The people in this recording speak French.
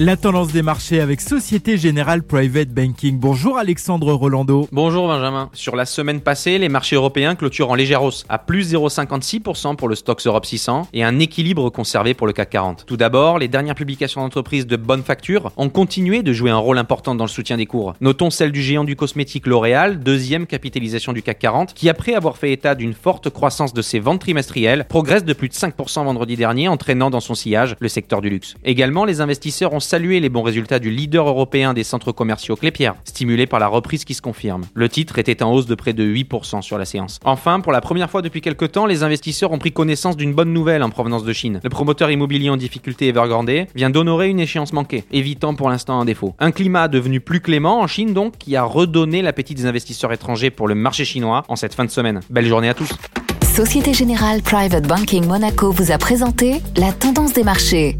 La tendance des marchés avec Société Générale Private Banking. Bonjour Alexandre Rolando. Bonjour Benjamin. Sur la semaine passée, les marchés européens clôturent en légère hausse, à plus 0,56% pour le Stoxx Europe 600 et un équilibre conservé pour le CAC 40. Tout d'abord, les dernières publications d'entreprises de bonne facture ont continué de jouer un rôle important dans le soutien des cours. Notons celle du géant du cosmétique L'Oréal, deuxième capitalisation du CAC 40, qui après avoir fait état d'une forte croissance de ses ventes trimestrielles, progresse de plus de 5% vendredi dernier, entraînant dans son sillage le secteur du luxe. Également, les investisseurs ont salué les bons résultats du leader européen des centres commerciaux Clépierre, stimulé par la reprise qui se confirme. Le titre était en hausse de près de 8% sur la séance. Enfin, pour la première fois depuis quelques temps, les investisseurs ont pris connaissance d'une bonne nouvelle en provenance de Chine. Le promoteur immobilier en difficulté Evergrande vient d'honorer une échéance manquée, évitant pour l'instant un défaut. Un climat devenu plus clément en Chine donc, qui a redonné l'appétit des investisseurs étrangers pour le marché chinois en cette fin de semaine. Belle journée à tous. Société Générale Private Banking Monaco vous a présenté la tendance des marchés.